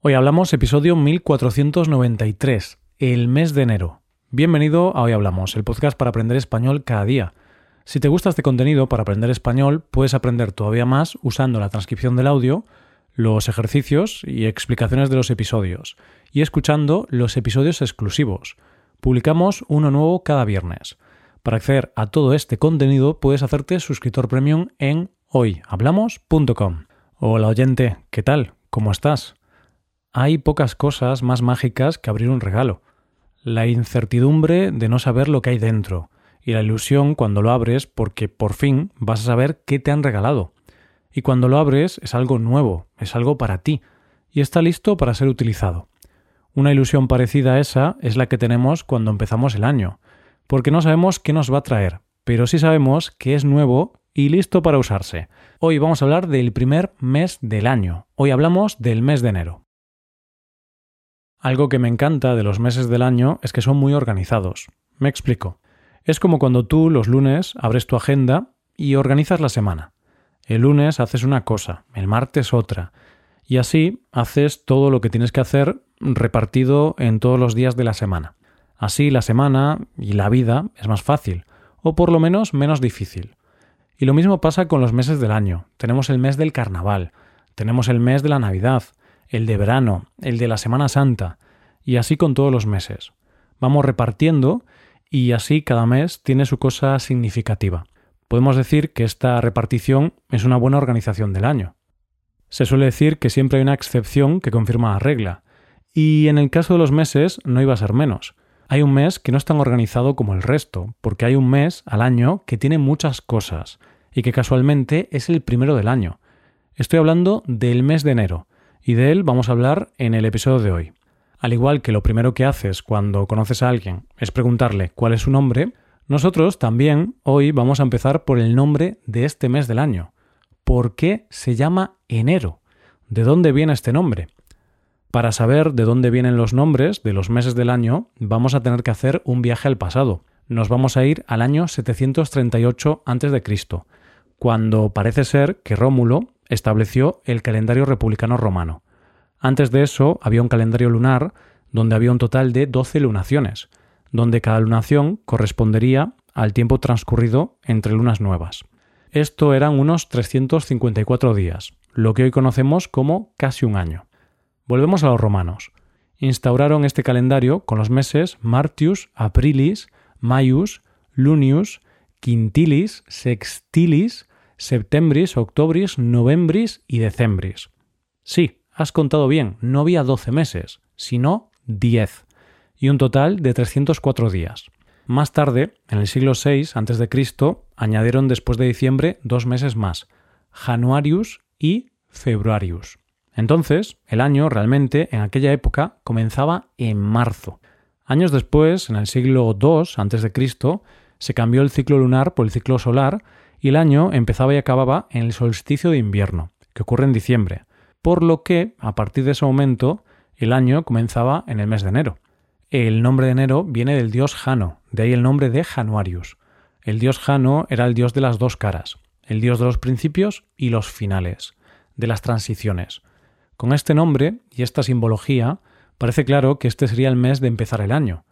Hoy hablamos episodio 1493, el mes de enero. Bienvenido a Hoy Hablamos, el podcast para aprender español cada día. Si te gusta este contenido para aprender español, puedes aprender todavía más usando la transcripción del audio, los ejercicios y explicaciones de los episodios, y escuchando los episodios exclusivos. Publicamos uno nuevo cada viernes. Para acceder a todo este contenido puedes hacerte suscriptor premium en hoyhablamos.com. Hola oyente, ¿qué tal? ¿Cómo estás? Hay pocas cosas más mágicas que abrir un regalo. La incertidumbre de no saber lo que hay dentro y la ilusión cuando lo abres porque por fin vas a saber qué te han regalado. Y cuando lo abres es algo nuevo, es algo para ti y está listo para ser utilizado. Una ilusión parecida a esa es la que tenemos cuando empezamos el año, porque no sabemos qué nos va a traer, pero sí sabemos que es nuevo y listo para usarse. Hoy vamos a hablar del primer mes del año. Hoy hablamos del mes de enero. Algo que me encanta de los meses del año es que son muy organizados. Me explico. Es como cuando tú los lunes abres tu agenda y organizas la semana. El lunes haces una cosa, el martes otra, y así haces todo lo que tienes que hacer repartido en todos los días de la semana. Así la semana y la vida es más fácil, o por lo menos menos difícil. Y lo mismo pasa con los meses del año. Tenemos el mes del carnaval, tenemos el mes de la Navidad, el de verano, el de la Semana Santa, y así con todos los meses. Vamos repartiendo y así cada mes tiene su cosa significativa. Podemos decir que esta repartición es una buena organización del año. Se suele decir que siempre hay una excepción que confirma la regla, y en el caso de los meses no iba a ser menos. Hay un mes que no es tan organizado como el resto, porque hay un mes al año que tiene muchas cosas, y que casualmente es el primero del año. Estoy hablando del mes de enero, y de él vamos a hablar en el episodio de hoy. Al igual que lo primero que haces cuando conoces a alguien es preguntarle cuál es su nombre, nosotros también hoy vamos a empezar por el nombre de este mes del año. ¿Por qué se llama enero? ¿De dónde viene este nombre? Para saber de dónde vienen los nombres de los meses del año, vamos a tener que hacer un viaje al pasado. Nos vamos a ir al año 738 a.C., cuando parece ser que Rómulo estableció el calendario republicano romano. Antes de eso había un calendario lunar donde había un total de 12 lunaciones, donde cada lunación correspondería al tiempo transcurrido entre lunas nuevas. Esto eran unos 354 días, lo que hoy conocemos como casi un año. Volvemos a los romanos. Instauraron este calendario con los meses Martius, Aprilis, Maius, Lunius, Quintilis, Sextilis, septembris, octobris, novembris y decembris. Sí, has contado bien, no había 12 meses, sino 10, y un total de 304 días. Más tarde, en el siglo VI a.C., añadieron después de diciembre dos meses más, Januarius y Februarius. Entonces, el año realmente en aquella época comenzaba en marzo. Años después, en el siglo II a.C., se cambió el ciclo lunar por el ciclo solar y el año empezaba y acababa en el solsticio de invierno, que ocurre en diciembre, por lo que, a partir de ese momento, el año comenzaba en el mes de enero. El nombre de enero viene del dios Jano, de ahí el nombre de Januarius. El dios Jano era el dios de las dos caras, el dios de los principios y los finales, de las transiciones. Con este nombre y esta simbología, parece claro que este sería el mes de empezar el año,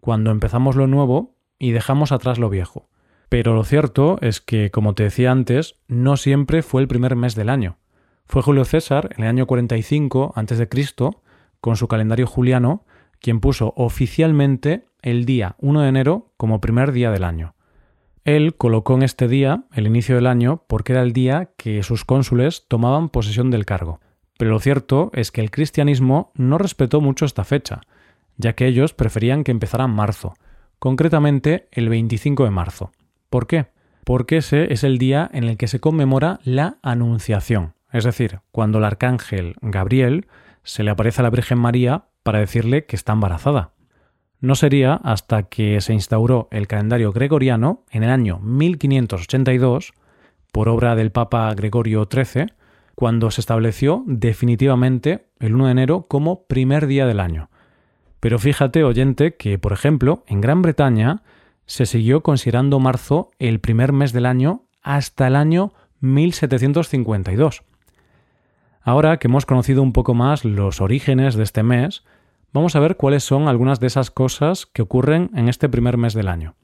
cuando empezamos lo nuevo y dejamos atrás lo viejo. Pero lo cierto es que, como te decía antes, no siempre fue el primer mes del año. Fue Julio César, en el año 45 a.C., con su calendario juliano, quien puso oficialmente el día 1 de enero como primer día del año. Él colocó en este día el inicio del año porque era el día que sus cónsules tomaban posesión del cargo. Pero lo cierto es que el cristianismo no respetó mucho esta fecha, ya que ellos preferían que empezara en marzo, concretamente el 25 de marzo. ¿Por qué? Porque ese es el día en el que se conmemora la Anunciación, es decir, cuando el arcángel Gabriel se le aparece a la Virgen María para decirle que está embarazada. No sería hasta que se instauró el calendario gregoriano en el año 1582, por obra del Papa Gregorio XIII, cuando se estableció definitivamente el 1 de enero como primer día del año. Pero fíjate, oyente, que, por ejemplo, en Gran Bretaña se siguió considerando marzo el primer mes del año hasta el año 1752. Ahora que hemos conocido un poco más los orígenes de este mes, vamos a ver cuáles son algunas de esas cosas que ocurren en este primer mes del año.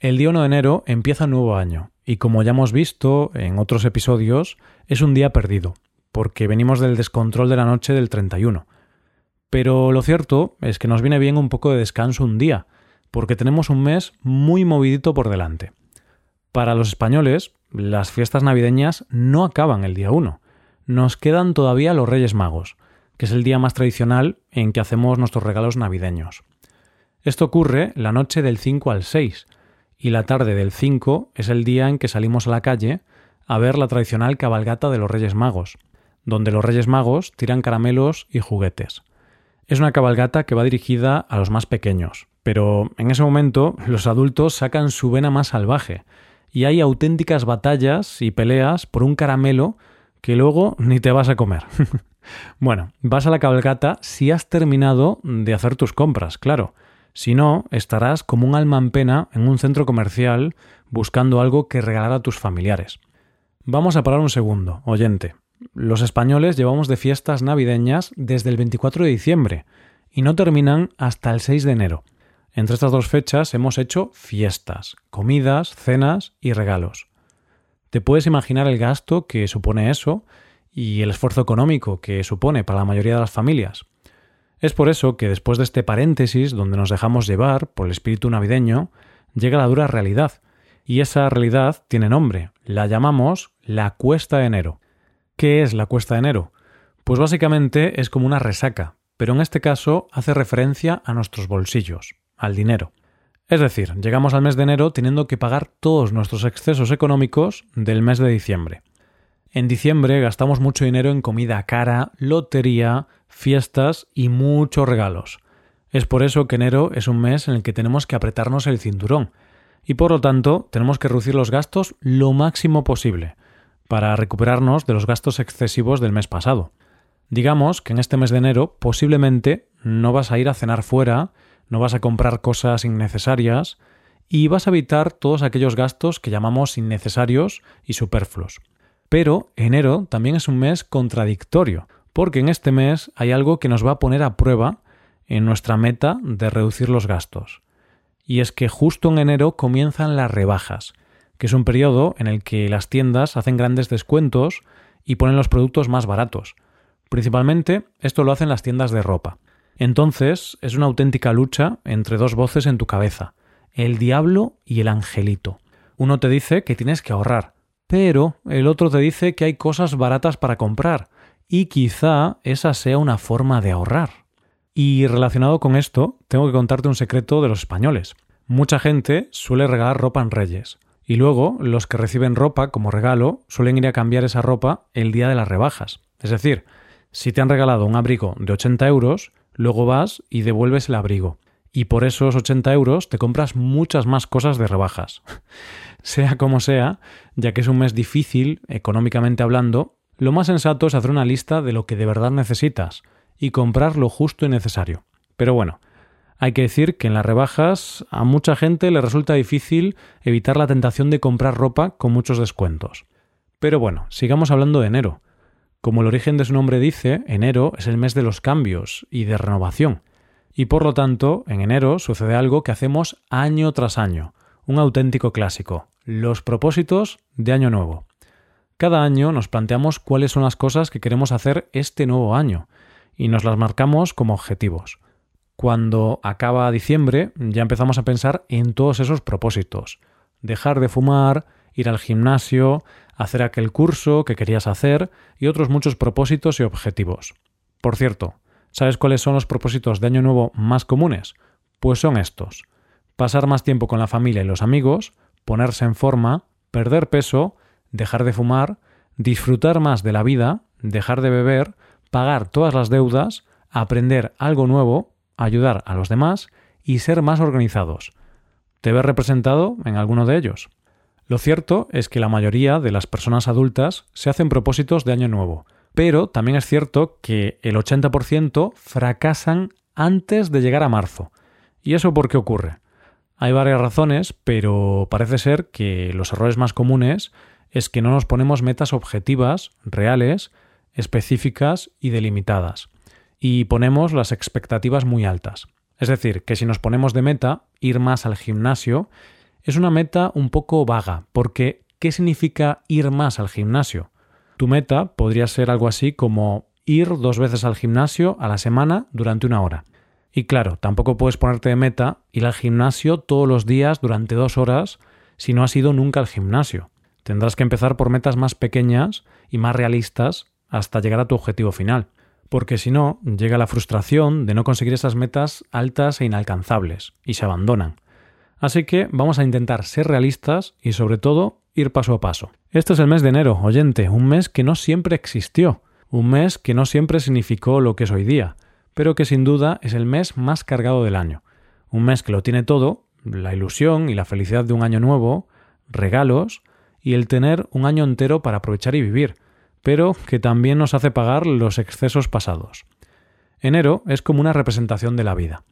El día 1 de enero empieza un nuevo año y como ya hemos visto en otros episodios, es un día perdido, porque venimos del descontrol de la noche del 31. Pero lo cierto es que nos viene bien un poco de descanso un día, porque tenemos un mes muy movidito por delante. Para los españoles, las fiestas navideñas no acaban el día 1. Nos quedan todavía los Reyes Magos, que es el día más tradicional en que hacemos nuestros regalos navideños. Esto ocurre la noche del 5 al 6, y la tarde del 5 es el día en que salimos a la calle a ver la tradicional cabalgata de los Reyes Magos, donde los Reyes Magos tiran caramelos y juguetes. Es una cabalgata que va dirigida a los más pequeños, pero en ese momento los adultos sacan su vena más salvaje y hay auténticas batallas y peleas por un caramelo que luego ni te vas a comer. bueno, vas a la cabalgata si has terminado de hacer tus compras, claro. Si no, estarás como un alma en pena en un centro comercial buscando algo que regalar a tus familiares. Vamos a parar un segundo, oyente. Los españoles llevamos de fiestas navideñas desde el 24 de diciembre y no terminan hasta el 6 de enero. Entre estas dos fechas hemos hecho fiestas, comidas, cenas y regalos. ¿Te puedes imaginar el gasto que supone eso y el esfuerzo económico que supone para la mayoría de las familias? Es por eso que después de este paréntesis donde nos dejamos llevar por el espíritu navideño, llega la dura realidad. Y esa realidad tiene nombre. La llamamos la cuesta de enero. ¿Qué es la cuesta de enero? Pues básicamente es como una resaca, pero en este caso hace referencia a nuestros bolsillos, al dinero. Es decir, llegamos al mes de enero teniendo que pagar todos nuestros excesos económicos del mes de diciembre. En diciembre gastamos mucho dinero en comida cara, lotería, fiestas y muchos regalos. Es por eso que enero es un mes en el que tenemos que apretarnos el cinturón, y por lo tanto tenemos que reducir los gastos lo máximo posible, para recuperarnos de los gastos excesivos del mes pasado. Digamos que en este mes de enero posiblemente no vas a ir a cenar fuera, no vas a comprar cosas innecesarias y vas a evitar todos aquellos gastos que llamamos innecesarios y superfluos. Pero enero también es un mes contradictorio, porque en este mes hay algo que nos va a poner a prueba en nuestra meta de reducir los gastos. Y es que justo en enero comienzan las rebajas, que es un periodo en el que las tiendas hacen grandes descuentos y ponen los productos más baratos. Principalmente esto lo hacen las tiendas de ropa. Entonces es una auténtica lucha entre dos voces en tu cabeza, el diablo y el angelito. Uno te dice que tienes que ahorrar, pero el otro te dice que hay cosas baratas para comprar, y quizá esa sea una forma de ahorrar. Y relacionado con esto, tengo que contarte un secreto de los españoles. Mucha gente suele regalar ropa en Reyes, y luego los que reciben ropa como regalo suelen ir a cambiar esa ropa el día de las rebajas. Es decir, si te han regalado un abrigo de 80 euros, luego vas y devuelves el abrigo. Y por esos 80 euros te compras muchas más cosas de rebajas. sea como sea, ya que es un mes difícil, económicamente hablando, lo más sensato es hacer una lista de lo que de verdad necesitas y comprar lo justo y necesario. Pero bueno, hay que decir que en las rebajas a mucha gente le resulta difícil evitar la tentación de comprar ropa con muchos descuentos. Pero bueno, sigamos hablando de enero. Como el origen de su nombre dice, enero es el mes de los cambios y de renovación. Y por lo tanto, en enero sucede algo que hacemos año tras año, un auténtico clásico, los propósitos de año nuevo. Cada año nos planteamos cuáles son las cosas que queremos hacer este nuevo año, y nos las marcamos como objetivos. Cuando acaba diciembre ya empezamos a pensar en todos esos propósitos. Dejar de fumar, ir al gimnasio, hacer aquel curso que querías hacer y otros muchos propósitos y objetivos. Por cierto, ¿sabes cuáles son los propósitos de Año Nuevo más comunes? Pues son estos. Pasar más tiempo con la familia y los amigos, ponerse en forma, perder peso, dejar de fumar, disfrutar más de la vida, dejar de beber, pagar todas las deudas, aprender algo nuevo ayudar a los demás y ser más organizados. ¿Te ves representado en alguno de ellos? Lo cierto es que la mayoría de las personas adultas se hacen propósitos de año nuevo, pero también es cierto que el 80% fracasan antes de llegar a marzo. ¿Y eso por qué ocurre? Hay varias razones, pero parece ser que los errores más comunes es que no nos ponemos metas objetivas, reales, específicas y delimitadas. Y ponemos las expectativas muy altas. Es decir, que si nos ponemos de meta ir más al gimnasio, es una meta un poco vaga, porque ¿qué significa ir más al gimnasio? Tu meta podría ser algo así como ir dos veces al gimnasio a la semana durante una hora. Y claro, tampoco puedes ponerte de meta ir al gimnasio todos los días durante dos horas si no has ido nunca al gimnasio. Tendrás que empezar por metas más pequeñas y más realistas hasta llegar a tu objetivo final, porque si no, llega la frustración de no conseguir esas metas altas e inalcanzables, y se abandonan. Así que vamos a intentar ser realistas y sobre todo ir paso a paso. Este es el mes de enero, oyente, un mes que no siempre existió, un mes que no siempre significó lo que es hoy día, pero que sin duda es el mes más cargado del año. Un mes que lo tiene todo, la ilusión y la felicidad de un año nuevo, regalos y el tener un año entero para aprovechar y vivir, pero que también nos hace pagar los excesos pasados. Enero es como una representación de la vida.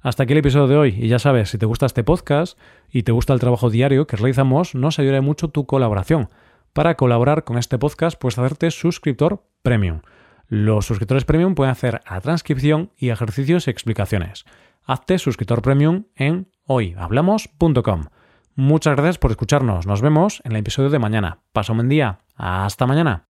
Hasta aquí el episodio de hoy y ya sabes, si te gusta este podcast y te gusta el trabajo diario que realizamos, nos ayudará mucho tu colaboración. Para colaborar con este podcast puedes hacerte suscriptor premium. Los suscriptores premium pueden hacer la transcripción y ejercicios y explicaciones. Hazte suscriptor premium en hoyhablamos.com. Muchas gracias por escucharnos. Nos vemos en el episodio de mañana. Pasa un buen día. Hasta mañana.